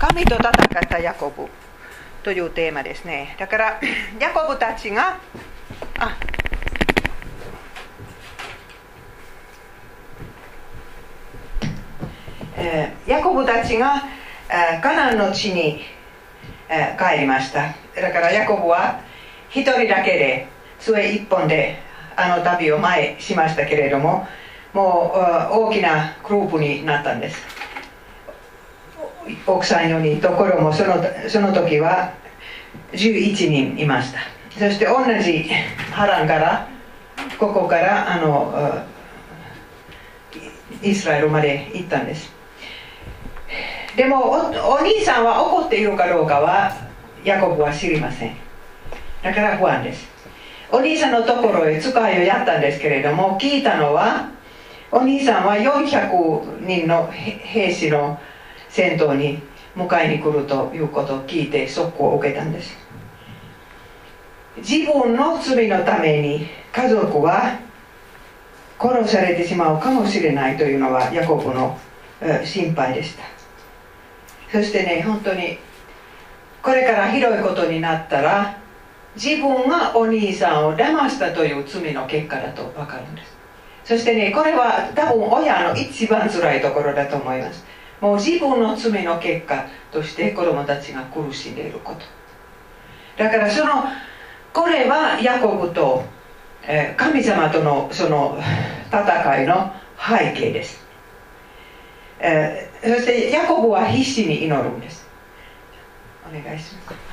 神と戦ったヤコブ。というテーマですね。だから ヤコブたちがあ、ヤコブたちが、カナンの地に、帰りました。だからヤコブは一人だけで杖一本であの旅を前しましたけれどももう大きなグループになったんです。奥さん4人ところもそのその時は11人いました。そして同じ波乱からここからあのイスラエルまで行ったんです。でもお兄さんは怒っているかどうかはヤコブは知りません。だから不安です。お兄さんのところへ使いをやったんですけれども聞いたのはお兄さんは400人の兵士の戦闘に迎えに来るということを聞いて速攻を受けたんです。自分の罪のために家族は殺されてしまうかもしれないというのはヤコブの心配でした。そしてね本当にこれからひどいことになったら自分がお兄さんを騙したという罪の結果だと分かるんです。そしてねこれは多分親の一番辛いところだと思います。もう自分の罪の結果として子供たちが苦しんでいること。だからそのこれはヤコブと、え神様とのその戦いの背景です、えそしてヤコブは必死に祈るんです。お願いします。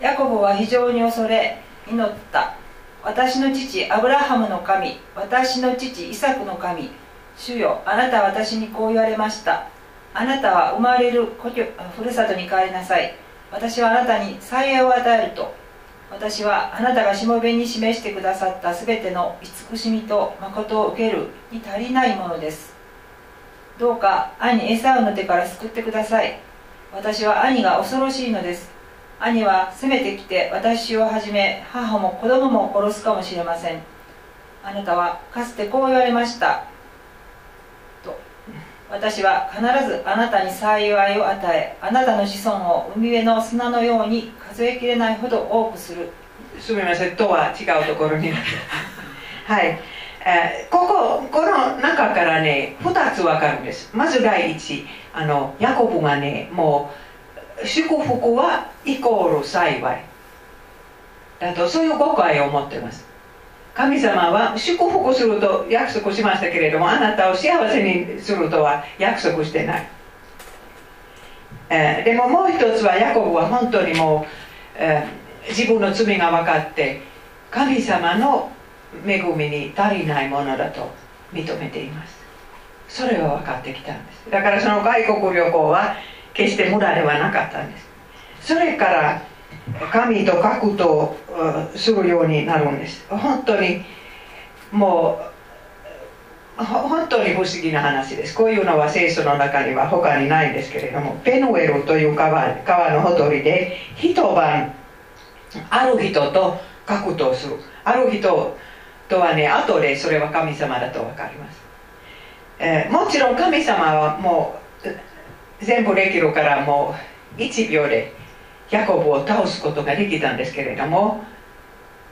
ヤコブは非常に恐れ祈った私の父アブラハムの神。私の父イサクの神。主よあなたは私にこう言われました。あなたは生まれる故郷ふるさとに帰りなさい。私はあなたに幸いを与えると。私はあなたがしもべに示してくださったすべての慈しみと誠を受けるに足りないものです。どうか兄エサウの手から救ってください。私は兄が恐ろしいのです。兄は攻めてきて私をはじめ母も子供も殺すかもしれません。あなたはかつてこう言われました。と私は必ずあなたに幸いを与えあなたの子孫を海辺の砂のように数えきれないほど多くする。すみませんとは違うところに はい。えー、こここの中からね2つ分かるんです。まず第一あのヤコブがねもう祝福はイコール幸い。だとそういう誤解を持ってます。神様は祝福すると約束しましたけれどもあなたを幸せにするとは約束してない、えー、でももう一つはヤコブは本当にもう、えー、自分の罪が分かって神様の恵みに足りないものだと認めています。それは分かってきたんです。だからその外国旅行は決して無駄ではなかったんです。それから神と格闘するようになるんです。本当にもう本当に不思議な話です。こういうのは聖書の中には他にないんですけれどもペヌエルという川川のほとりで一晩ある人と格闘する。ある人とはね後でそれは神様だと分かります、えー、もちろん神様はもう全部できるからもう1秒でヤコブを倒すことができたんですけれども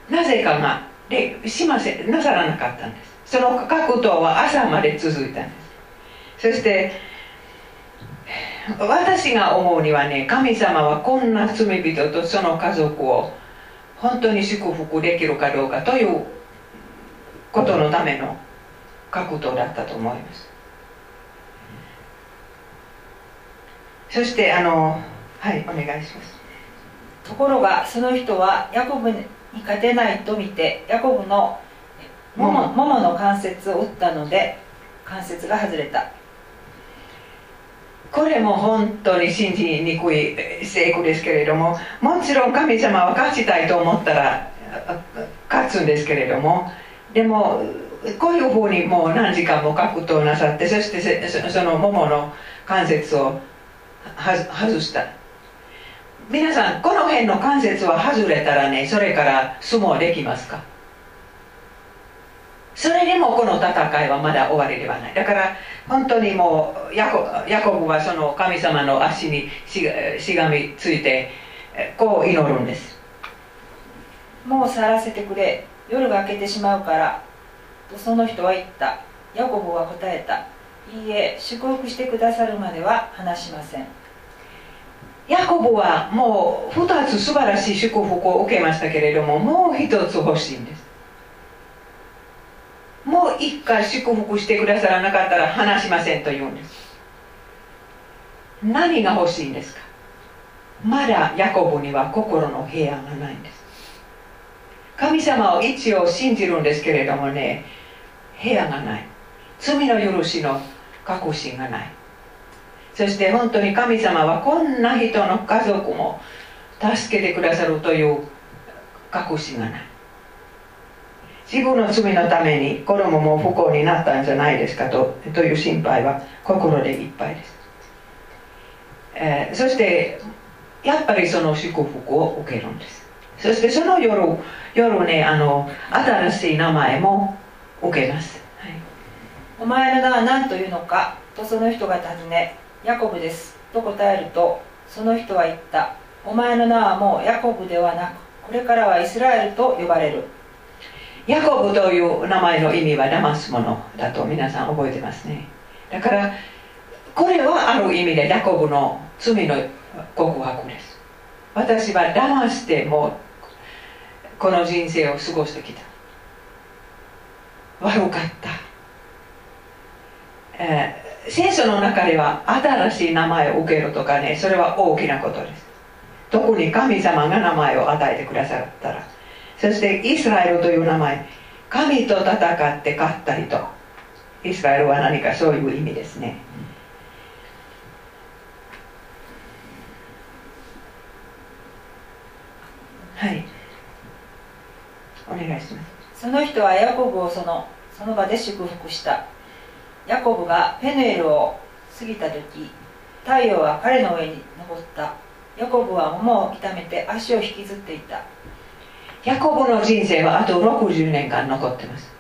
なぜかがでしませなさらなかったんです。その格闘は朝まで続いたんです。そして私が思うにはね神様はこんな罪人とその家族を本当に祝福できるかどうかということのための格闘だったと思います。そしてあのはいお願いします。ところがその人はヤコブに勝てないと見てヤコブのももももの関節を打ったので関節が外れた。これも本当に信じにくい聖句ですけれどももちろん神様は勝ちたいと思ったら勝つんですけれどもでもこういうふうにもう何時間も格闘なさってそしてそのももの関節を外した。皆さんこの辺の関節は外れたらねそれから相撲できますか？それでもこの戦いはまだ終わりではない。だから本当にもうヤコヤコブはその神様の足にししがみついてこう祈るんです。もう去らせてくれ。夜が明けてしまうからとその人は言った。ヤコブは答えた。いいえ祝福してくださるまでは話しません。ヤコブはもう2つ素晴らしい祝福を受けましたけれどももう1つ欲しいんです。もう一回祝福してくださらなかったら話しませんと言うんです。何が欲しいんですか？まだヤコブには心の平安がないんです。神様を一応信じるんですけれどもね平安がない。罪の許しの確信がない。そして本当に神様はこんな人の家族も助けてくださるという確信がない。自分の罪のために子供も不幸になったんじゃないですかとという心配は心でいっぱいです、えー、そしてやっぱりその祝福を受けるんです。そしてその夜夜ねあの新しい名前も受けます、お前の名は何というのか？とその人が尋ねヤコブです。と答えるとその人は言った。お前の名はもうヤコブではなくこれからはイスラエルと呼ばれる。ヤコブという名前の意味は騙すものだと皆さん覚えてますね。だからこれはある意味でヤコブの罪の告白です。私は騙してもこの人生を過ごしてきた。悪かった、えー、聖書の中では新しい名前を受けるとかねそれは大きなことです。特に神様が名前を与えてくださったら。そしてイスラエルという名前神と戦って勝ったりと。イスラエルは何かそういう意味ですね。はい。お願いします。その人はヤコブをそのその場で祝福した。ヤコブがペヌエルを過ぎた時太陽は彼の上に昇った。ヤコブは桃を痛めて足を引きずっていた。ヤコブの人生はあと60年間残ってます。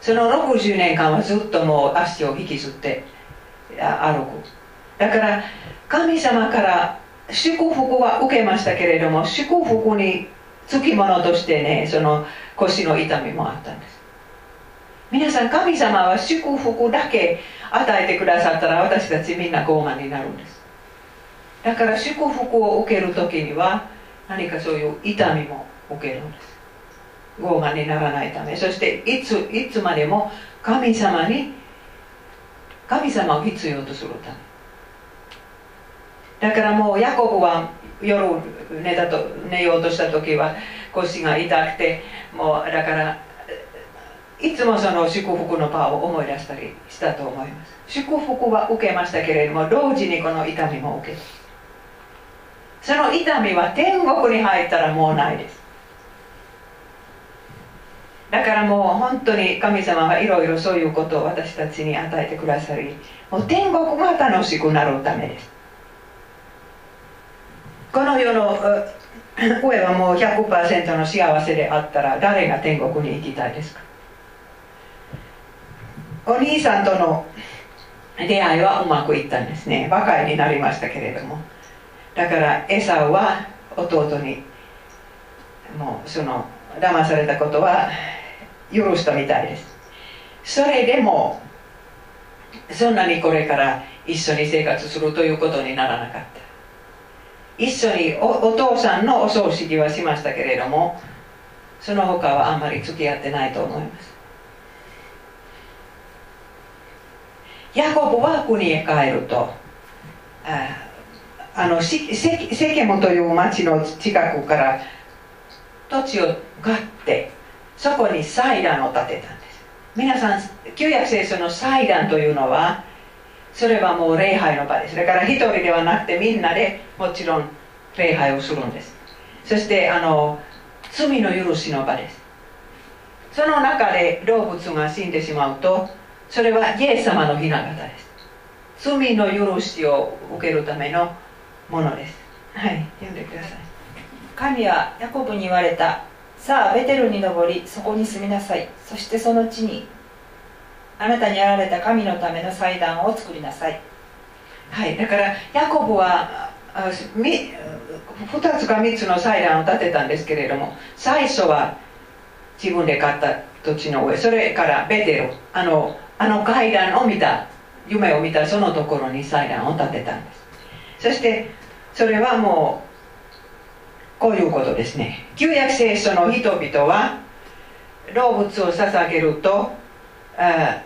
その60年間はずっともう足を引きずって歩く。だから神様から祝福は受けましたけれども祝福につきものとしてねその腰の痛みもあったんです。皆さん神様は祝福だけ与えてくださったら私たちみんな傲慢になるんです。だから祝福を受ける時には何かそういう痛みも受けるんです。傲慢にならないため。そしていついつまでも神様に神様を必要とするため。だからもうヤコブは夜寝たと寝ようとした時は腰が痛くてもうだからいつもその祝福のパワーを思い出したりしたと思います。祝福は受けましたけれども同時にこの痛みも受けた。その痛みは天国に入ったらもうないです。だからもう本当に神様がいろいろそういうことを私たちに与えてくださりもう天国が楽しくなるためです。この世の上はもう100%の幸せであったら誰が天国に行きたいですか？お兄さんとの出会いはうまくいったんですね。若いになりましたけれども。だからエサウは弟にもうその騙されたことは許したみたいです。それでもそんなにこれから一緒に生活するということにならなかった。一緒にお父さんのお葬式はしましたけれどもその他はあんまり付き合ってないと思います。ヤコブは国へ帰るとああのセケムという町の近くから土地を買ってそこに祭壇を建てたんです皆さん旧約聖書の祭壇というのはそれはもう礼拝の場ですだから一人ではなくてみんなでもちろん礼拝をするんですそしてあの罪の許しの場ですその中で動物が死んでしまうとそれはイエス様の雛形です。罪の許しを受けるためのものです。はい。読んでください。神はヤコブに言われたさあベテルに登りそこに住みなさい。そしてその地にあなたにあられた神のための祭壇を作りなさい。はい、だからヤコブはあみ2つか3つの祭壇を建てたんですけれども最初は自分で買った土地の上それからベテルあのあの階段を見た夢を見たそのところに祭壇を建てたんです。そしてそれはもうこういうことですね。旧約聖書の人々は動物を捧げるとあ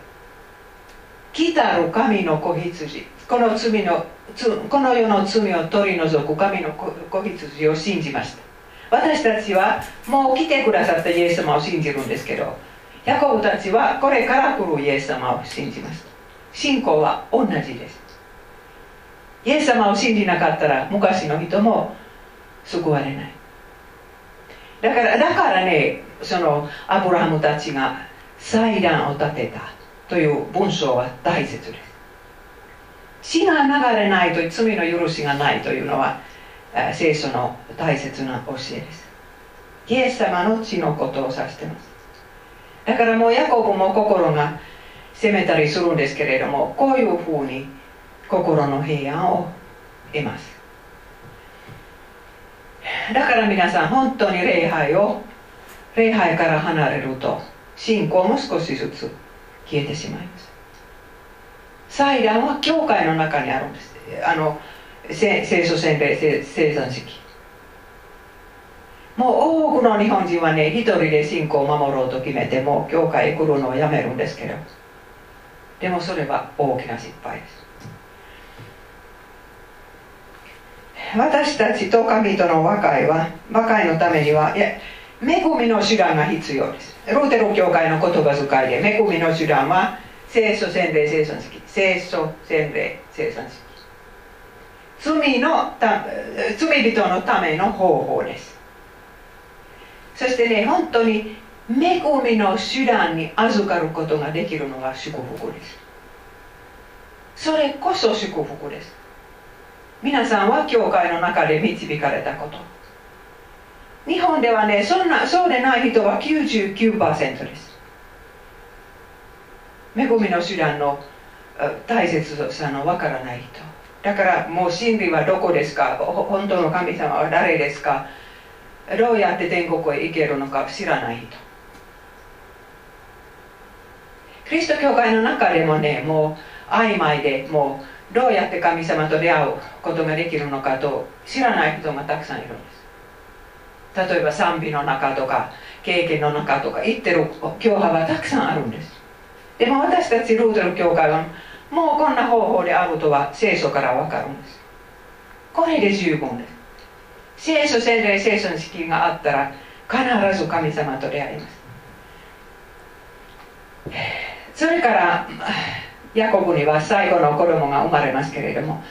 来たる神の子羊この罪のつこの世の罪を取り除く神の子子羊を信じました。私たちはもう来てくださったイエス様を信じるんですけどヤコブたちはこれから来るイエス様を信じます。信仰は同じです。イエス様を信じなかったら昔の人も救われない。だからだからねそのアブラハムたちが祭壇を建てたという文章は大切です。死が流れないと罪の許しがないというのは聖書の大切な教えです。イエス様の血のことを指してます。だからもうヤコブも心が責めたりするんですけれどもこういうふうに心の平安を得ます。だから皆さん本当に礼拝を礼拝から離れると信仰も少しずつ消えてしまいます。祭壇は教会の中にあるんです。あの聖書洗礼聖生産式。もう多くの日本人はね一人で信仰を守ろうと決めてもう教会へ来るのをやめるんですけどでもそれは大きな失敗です。私たちと神との和解は和解のためにはいや恵みの手段が必要です。ルーテル教会の言葉遣いで恵みの手段は聖書洗礼生産式聖書洗礼生産式罪の罪人のための方法です。そしてね本当に恵みの手段に預かることができるのが祝福です。それこそ祝福です。皆さんは教会の中で導かれたこと。日本ではねそんなそうでない人は99%です。恵みの手段の大切さのわからない人。だからもう真理はどこですか？本当の神様は誰ですか？どうやって天国へ行けるのか知らない人キリスト教会の中でもねもう曖昧でもうどうやって神様と出会うことができるのかと知らない人がたくさんいるんです。例えば賛美の中とか経験の中とか言ってる教派はたくさんあるんです。でも私たちルーテル教会はもうこんな方法であるとは聖書からわかるんです。これで十分です。聖書洗礼聖書の式があったら必ず神様と出会います。それからヤコブには最後の子供が生まれますけれども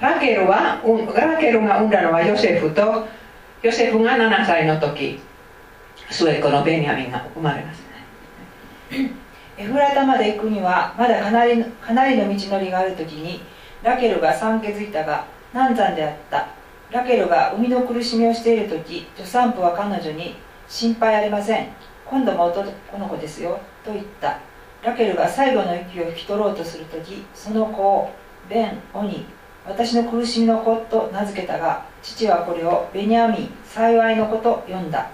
ラケルはラケルが産んだのはヨセフとヨセフが7歳の時末っ子のベニヤミンが生まれます。エフラタまで行くにはまだかなりかなりの道のりがある時にラケルが産気づいたが難産であった。ラケルが生みの苦しみをしている時助産婦は彼女に「心配ありません。今度も男の子ですよ」と言った。ラケルが最後の息を引き取ろうとする時その子をベン・オニ私の苦しみの子と名付けたが父はこれをベニヤミン幸いの子と呼んだ。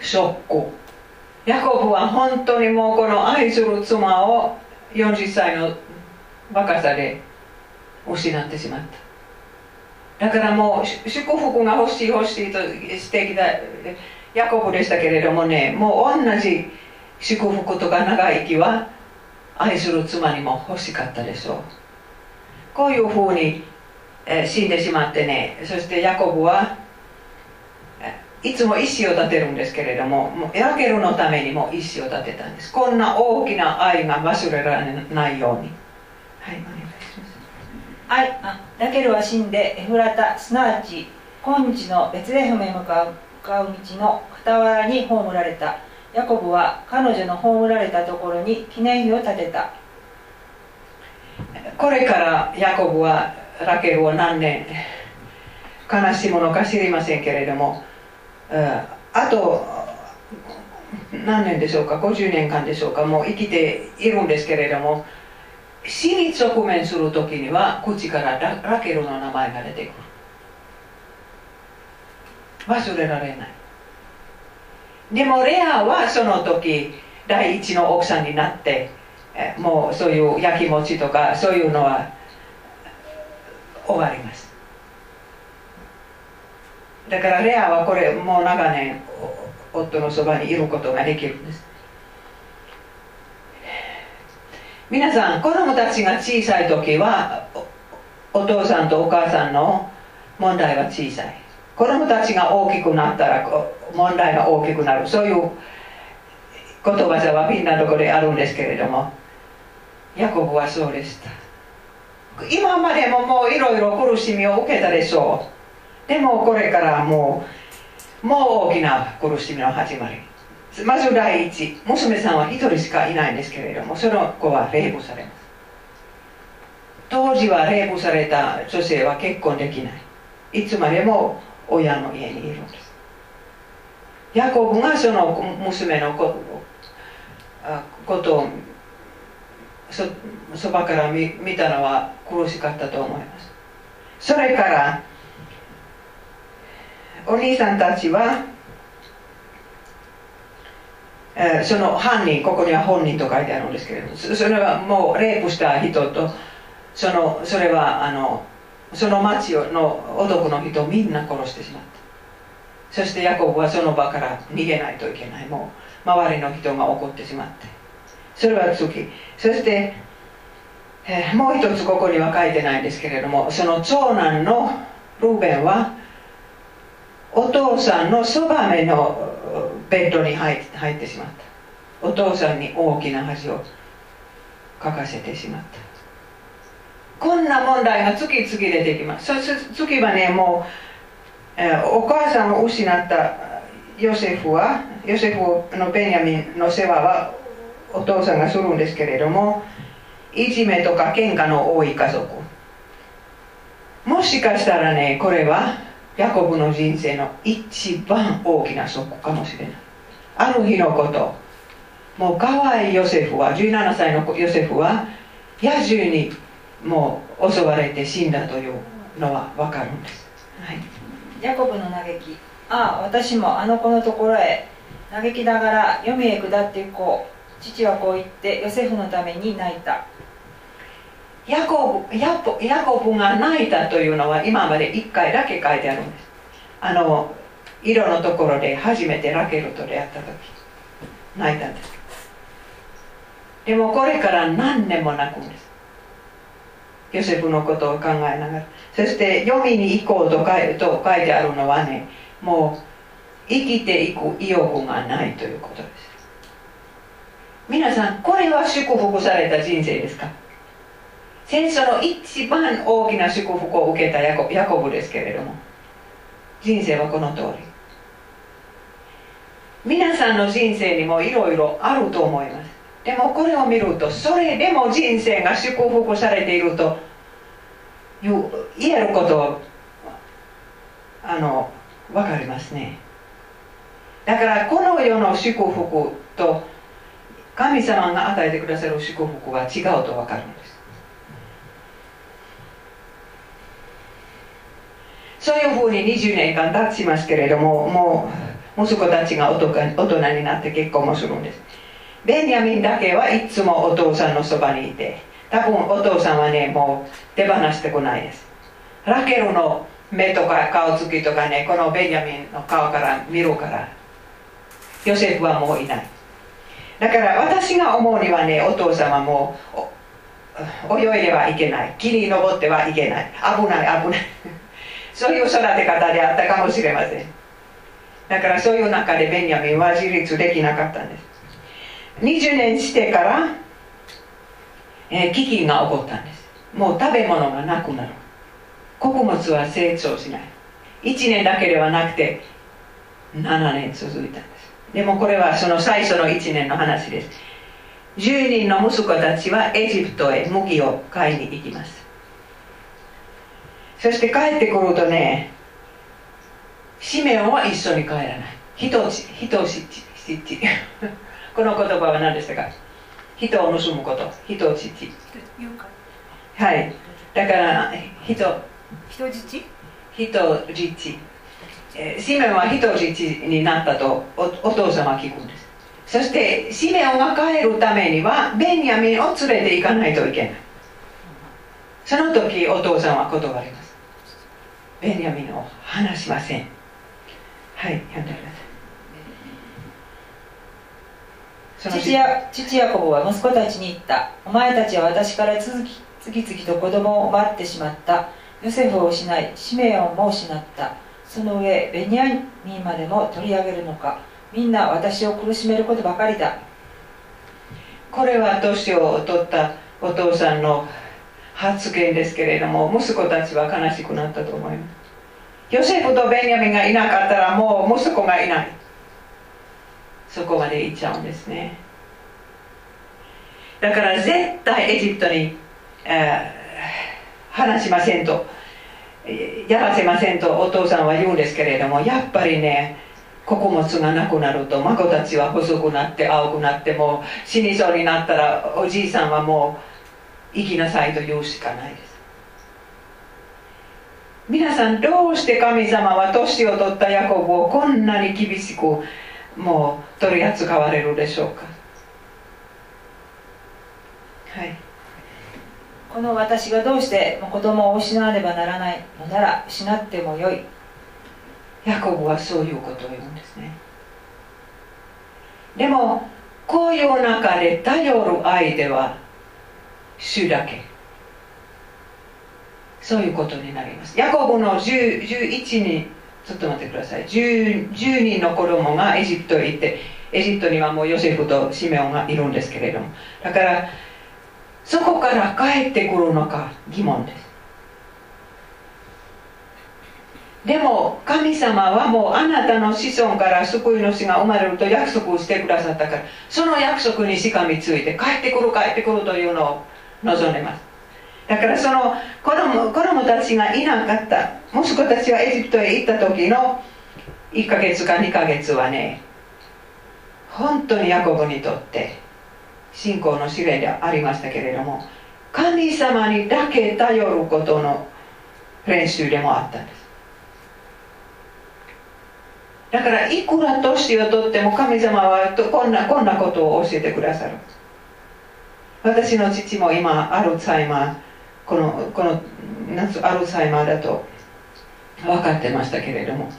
ショック。ヤコブは本当にもうこの愛する妻を40歳の若さで失ってしまった。だからもう祝福が欲しい欲しいとしてきたヤコブでしたけれどもねもう同じ祝福とか長生きは愛する妻にも欲しかったでしょう。こういうふうに、え死んでしまってねそしてヤコブはいつも石を立てるんですけれどももうラケルのためにも石を立てたんです。こんな大きな愛が忘れられないように。はいお願いします。はい、あラケルは死んでエフラタすなわち今日のベツレヘムへ向かうかう道の傍らに葬られた。ヤコブは彼女の葬られたところに記念碑を建てた。これからヤコブはラケルを何年悲しむのか知りませんけれども、あと何年でしょうか50年間でしょうかもう生きているんですけれども死に直面する時には口からララケルの名前が出てくる。忘れられない。でもレアはその時第一の奥さんになってもうそういう焼き餅とかそういうのは終わります。だからレアはこれもう長年夫のそばにいることができるんです。皆さん子供たちが小さい時はお父さんとお母さんの問題は小さい。子供たちが大きくなったら問題が大きくなる。そういう言葉はみんなとこであるんですけれどもヤコブはそうでした。今までももういろいろ苦しみを受けたでしょう。でもこれからもうもう大きな苦しみの始まり。まず第一娘さんは一人しかいないんですけれどもその子は霊捕されます。当時は霊捕された女性は結婚できない。いつまでも親の家にいるんです。ヤコブがその娘のことをそそばから見見たのは苦しかったと思います。それからお兄さんたちは、え、その犯人ここには本人と書いてあるんですけれどそれはもうレイプした人とそのそれはあのその町の男の人をみんな殺してしまった。そしてヤコブはその場から逃げないといけない。もう周りの人が怒ってしまって。それは月そして、えー、もう一つここには書いてないんですけれどもその長男のルーベンはお父さんのそばめのベッドに入ってしまった。お父さんに大きな恥をかかせてしまった。こんな問題が次々出てきます。そ次はねもう、え、お母さんを失ったヨセフはヨセフのベニヤミンの世話はお父さんがするんですけれどもいじめとか喧嘩の多い家族。もしかしたらねこれはヤコブの人生の一番大きなショックかもしれない。ある日のこと。もう可愛いヨセフは17歳のヨセフは野獣にもう襲われて死んだというのは分かるんです、はい、ヤコブの嘆き。ああ私もあの子のところへ嘆きながら読みへ下っていこう。父はこう言ってヨセフのために泣いた。ヤコブヤコヤコブが泣いたというのは今まで1回だけ書いてあるんです。あの色のところで初めてラケルと出会った時泣いたんです。でもこれから何年も泣くんです。ヨセフのことを考えながら。そして読みに行こうと書いと書いてあるのはねもう生きていく意欲がないということです。皆さんこれは祝福された人生ですか？戦争の一番大きな祝福を受けたヤコヤコブですけれども人生はこの通り。皆さんの人生にもいろいろあると思います。でもこれを見るとそれでも人生が祝福されていると言えることあの分かりますね。だからこの世の祝福と神様が与えてくださる祝福は違うと分かるんです。そういうふうに20年間経ちますけれどももう息子たちが大人になって結婚もするんです。ベンヤミンだけはいつもお父さんのそばにいて多分お父さんはねもう手放してこないです。ラケルの目とか顔つきとかねこのベンヤミンの顔から見るからヨセフはもういない。だから私が思うにはねお父様も泳いではいけない。木に登ってはいけない。危ない危ない。そういう育て方であったかもしれません。だからそういう中でベンヤミンは自立できなかったんです。20年してから、えー、飢饉が起こったんです。もう食べ物がなくなる。穀物は成長しない。1年だけではなくて7年続いたんです。でもこれはその最初の1年の話です。10人の息子たちはエジプトへ麦を買いに行きます。そして帰ってくるとねシメオンは一緒に帰らない。人し人ししち この言葉は何でしたか？人を盗むこと。人をしち。はい。だから人。人質？人質。えーシメオンは人質になったとおお父様は聞くんです。そしてシメオンが帰るためにはベニヤミンを連れて行かないといけない。その時お父さんは断ります。ベニヤミンを離しませんはい読んでください。父や父ヤコブは息子たちに言った。お前たちは私から続き次々と子供を奪ってしまった。ヨセフを失いシメオンも失った。その上ベニヤミンまでも取り上げるのか。みんな私を苦しめることばかりだ。これは年を取ったお父さんの発言ですけれども息子たちは悲しくなったと思いますヨセフとベンヤミンがいなかったらもう息子がいない。そこまで行っちゃうんですね。だから絶対エジプトに、えー話しませんとやらせませんとお父さんは言うんですけれどもやっぱりね穀物がなくなると孫たちは細くなって青くなってもう死にそうになったらおじいさんはもう生きなさいと言うしかないです。皆さんどうして神様は年を取ったヤコブをこんなに厳しくもう取り扱われるでしょうか？はい。この私がどうして子供を失わねばならないのなら失ってもよい。ヤコブはそういうことを言うんですね。でもこういう中で頼る相手は主だけ。そういうことになります。ヤコブの10 11人ちょっと待ってください。10, 10人の子供がエジプトへ行ってエジプトにはもうヨセフとシメオンがいるんですけれども。だからそこから帰ってくるのか疑問です。でも神様はもうあなたの子孫から救い主が生まれると約束をしてくださったからその約束にしかみついて帰ってくる帰ってくるというのを望んでます。だからその子供子供たちがいなかった。息子たちはエジプトへ行った時の1ヶ月か2ヶ月はね本当にヤコブにとって信仰の試練でありましたけれども神様にだけ頼ることの練習でもあったんです。だからいくら年をとっても神様はこんなこんなことを教えてくださる。私の父も今アルツハイマーこのこの夏アルツハイマーだと分かってましたけれども、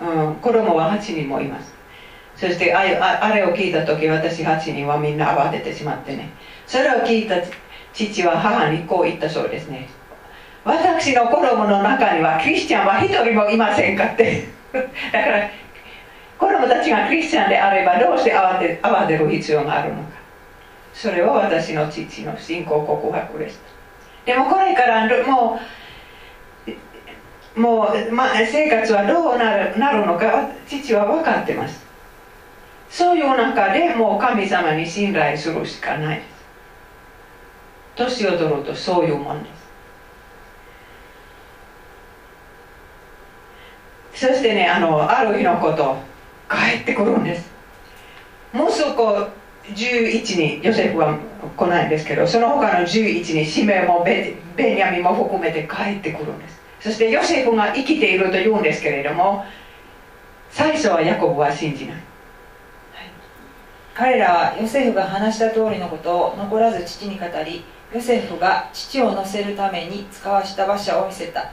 うん、子供は8人もいます。そしてああれを聞いた時私8人はみんな慌ててしまってね。それを聞いた父は母にこう言ったそうですね。私の子供の中にはクリスチャンは一人もいませんかって。だから子供たちがクリスチャンであればどうして慌て慌てる必要があるのか。それは私の父の信仰告白ですでもこれからもうもう、ま、生活はどうなるなるのか父は分かってます。そういう中でもう神様に信頼するしかない。です年を取るとそういうもんです。そしてねあのある日のこと帰ってくるんです。息子11人ヨセフは来ないんですけどその他の11人シメもベベニヤミも含めて帰ってくるんです。そしてヨセフが生きていると言うんですけれども最初はヤコブは信じない。彼らはヨセフが話した通りのことを残らず父に語りヨセフが父を乗せるために使わした馬車を見せた。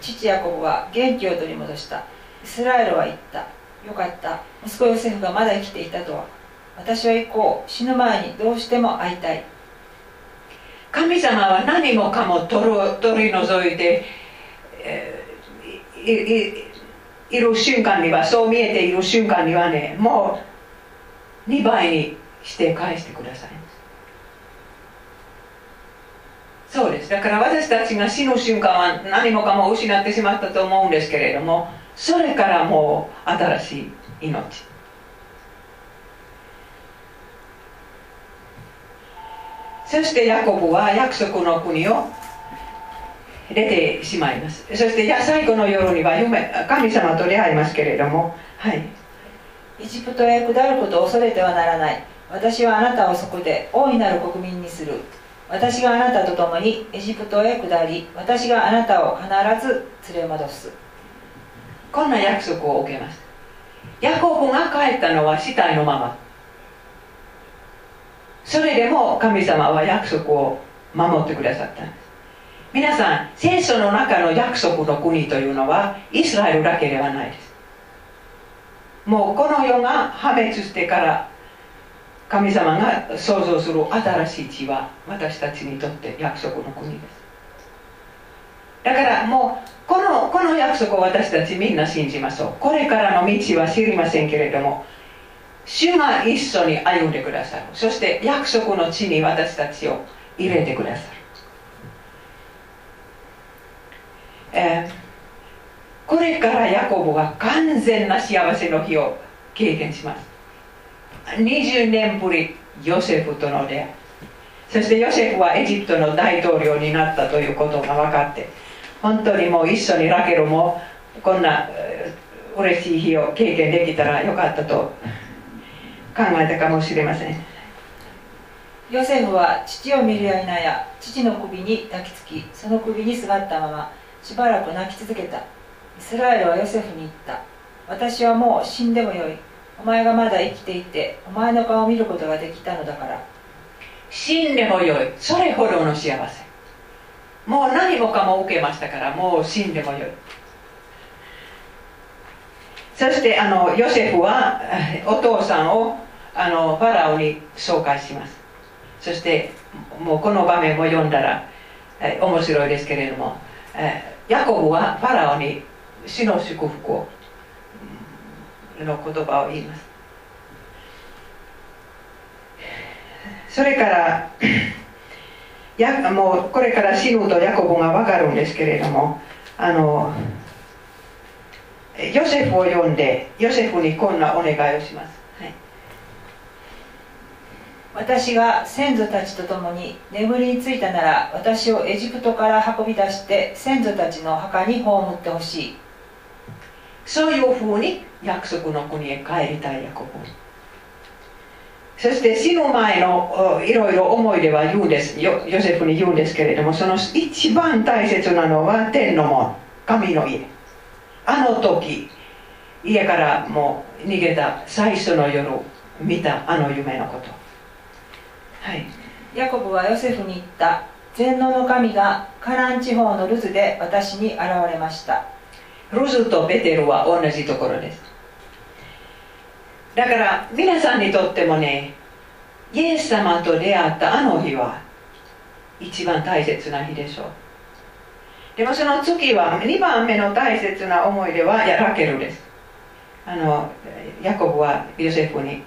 父ヤコブは元気を取り戻した。イスラエルは言った。よかった。息子ヨセフがまだ生きていたとは。私は行こう。死ぬ前にどうしても会いたい。神様は何もかも取る取り除いて、えーいいる瞬間にはそう見えている瞬間にはねもう2倍にして返してください。そうです。だから私たちが死ぬ瞬間は何もかも失ってしまったと思うんですけれどもそれからもう新しい命。そしてヤコブは約束の国を出てしまいます。そして最後の夜には夢神様と出会いますけれども。はい。エジプトへ下ることを恐れてはならない。私はあなたをそこで大いなる国民にする。私があなたと共にエジプトへ下り私があなたを必ず連れ戻す。こんな約束を受けます。ヤコブが帰ったのは死体のままそれでも神様は約束を守ってくださったんです。皆さん聖書の中の約束の国というのはイスラエルだけではないです。もうこの世が破滅してから神様が創造する新しい地は私たちにとって約束の国です。だからもうこのこの約束を私たちみんな信じましょう。これからの道は知りませんけれども主が一緒に歩んでくださる。そして約束の地に私たちを入れてくださる、えー、これからヤコブは完全な幸せの日を経験します。20年ぶりヨセフとの出会い。そしてヨセフはエジプトの大統領になったということが分かって本当にもう一緒にラケルもこんな嬉しい日を経験できたらよかったと考えたかもしれません。ヨセフは父を見るや否や父の首に抱きつきその首に座ったまましばらく泣き続けた。イスラエルはヨセフに言った。私はもう死んでもよい。お前がまだ生きていてお前の顔を見ることができたのだから。死んでもよい。それほどの幸せ。もう何もかも受けましたからもう死んでもよい。そしてあのヨセフはお父さんをあのファラオに紹介します。そしてもうこの場面も読んだらえ面白いですけれどもえヤコブはファラオに死の祝福をの言葉を言います。それからやもうこれから死ぬとヤコブが分かるんですけれどもあのヨセフを呼んでヨセフにこんなお願いをします、私が先祖たちと共に眠りについたなら私をエジプトから運び出して先祖たちの墓に葬ってほしい。そういうふうに約束の国へ帰りたいヤコブ。そして死ぬ前のいろいろ思い出は言うんです。ヨヨセフに言うんですけれどもその一番大切なのは天の門神の家。あの時家からもう逃げた最初の夜見たあの夢のこと。はい。ヤコブはヨセフに言った。全能の神がカラン地方のルズで私に現れました。ルズとベテルは同じところです。だから皆さんにとってもねイエス様と出会ったあの日は一番大切な日でしょう。でもその次は2番目の大切な思い出はラケルです。あのヤコブはヨセフに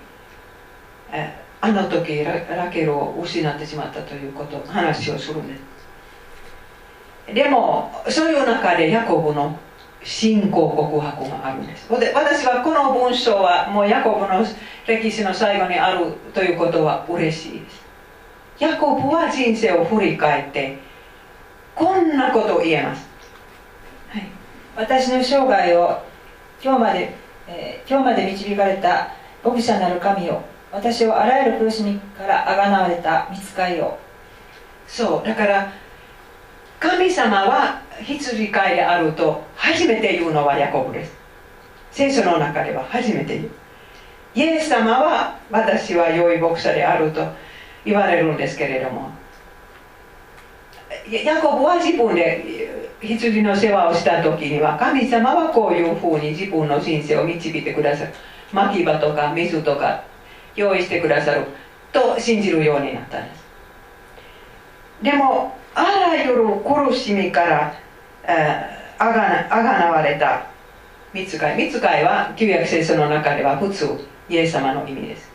あの時ラケルを失ってしまったということ話をするんですでもそういう中でヤコブの信仰告白があるんです。で私はこの文章はもうヤコブの歴史の最後にあるということは嬉しいです。ヤコブは人生を振り返ってこんなことを言えます、はい、私の生涯を今日まで、えー、今日まで導かれた牧者なる神を私をあらゆる苦しみからあがなわれた見つかりを。そうだから神様は羊飼いであると初めて言うのはヤコブです。聖書の中では初めて言う。イエス様は私は良い牧者であると言われるんですけれども。ヤコブは自分で羊の世話をした時には神様はこういうふうに自分の人生を導いてくださる牧場とか水とか用意してくださると信じるようになったんです。でもあらゆる苦しみからあがなあがなわれた見つかい見つかいは旧約聖書の中では普通イエス様の意味です。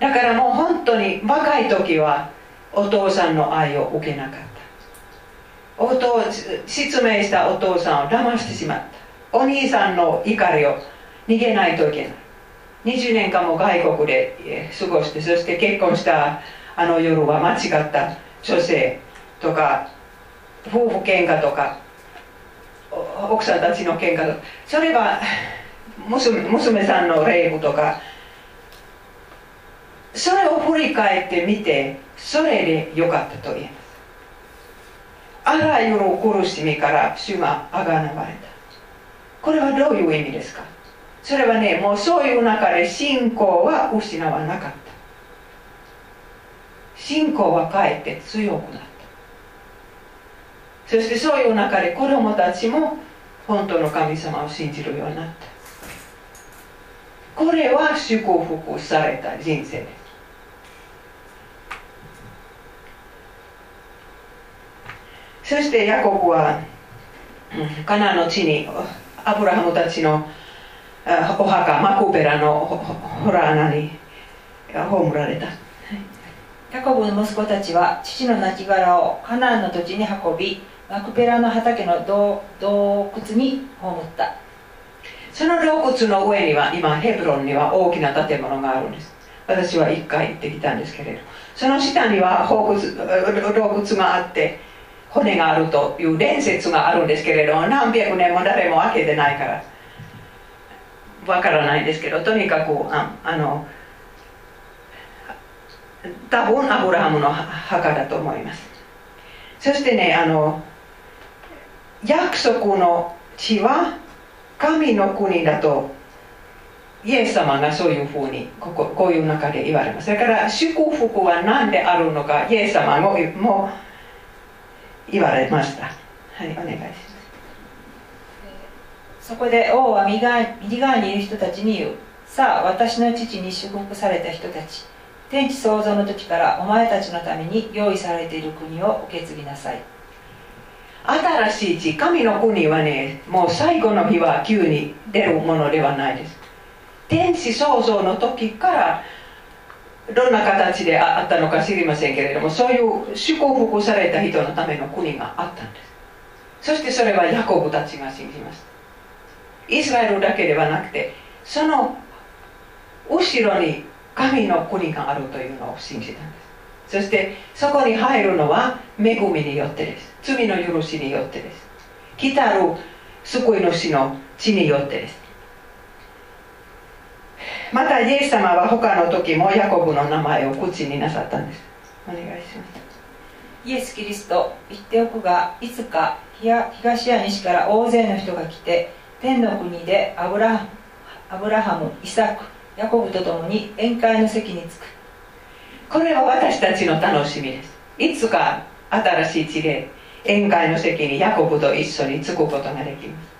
だからもう本当に若い時はお父さんの愛を受けなかった。お父失明したお父さんを騙してしまった。お兄さんの怒りを逃げないといけない。20年間も外国で過ごしてそして結婚したあの夜は間違った女性とか夫婦喧嘩とか奥さんたちの喧嘩とかそれは娘娘さんのレイプとかそれを振り返ってみてそれでよかったと言えます。あらゆる苦しみから主があがなわれた。これはどういう意味ですか？それはねもうそういう中で信仰は失わなかった。信仰はかえって強くなった。そしてそういう中で子供たちも本当の神様を信じるようになった。これは祝福された人生です。そしてヤコブはカナの地にアブラハムたちのお墓マクベラのホラ穴に葬られた。ヤコブの息子たちは父の亡骸をカナンの土地に運びマクペラの畑の洞窟に葬った。その洞窟の上には今ヘブロンには大きな建物があるんです。私は一回行ってきたんですけれど。その下には洞窟があって骨があるという伝説があるんですけれど何百年も誰も開けてないからわからないですけどとにかくああの多分アブラハムの墓だと思います。そしてねあの約束の地は神の国だとイエス様がそういうふうにこここういう中で言われます。だから祝福は何であるのかイエス様もも言われました。はいお願いします。そこで王は右側にいる人たちに言う。さあ私の父に祝福された人たち。天地創造の時からお前たちのために用意されている国を受け継ぎなさい。新しい地神の国はねもう最後の日は急に出るものではないです。天地創造の時からどんな形であったのか知りませんけれどもそういう祝福された人のための国があったんです。そしてそれはヤコブたちが信じました。イスラエルだけではなくてその後ろに神の国があるというのを信じたんです。そしてそこに入るのは恵みによってです。罪の許しによってです。来たる救い主の血によってです。またイエス様は他の時もヤコブの名前を口になさったんです。お願いします。イエス・キリスト言っておくがいつか東や西から大勢の人が来て天の国でアブラアブラハムイサクヤコブと共に宴会の席に着く。これは私たちの楽しみです。いつか新しい地で宴会の席にヤコブと一緒に着くことができます。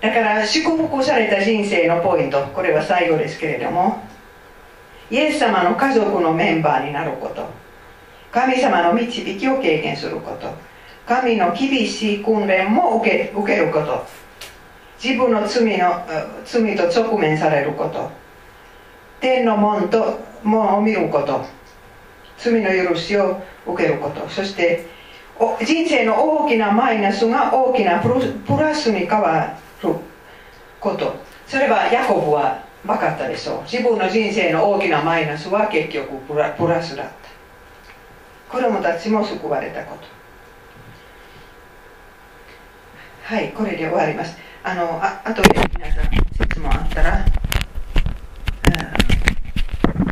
だから祝福された人生のポイントこれは最後ですけれどもイエス様の家族のメンバーになること神様の導きを経験すること神の厳しい訓練も受け受けること。自分の罪の罪と直面されること。天の門と門を見ること。罪の許しを受けること。そして人生の大きなマイナスが大きなプラスに変わること。それはヤコブは分かったでしょう。自分の人生の大きなマイナスは結局プラプラスだった。子供たちも救われたこと。はいこれで終わります。あのああとで皆さん質問あったら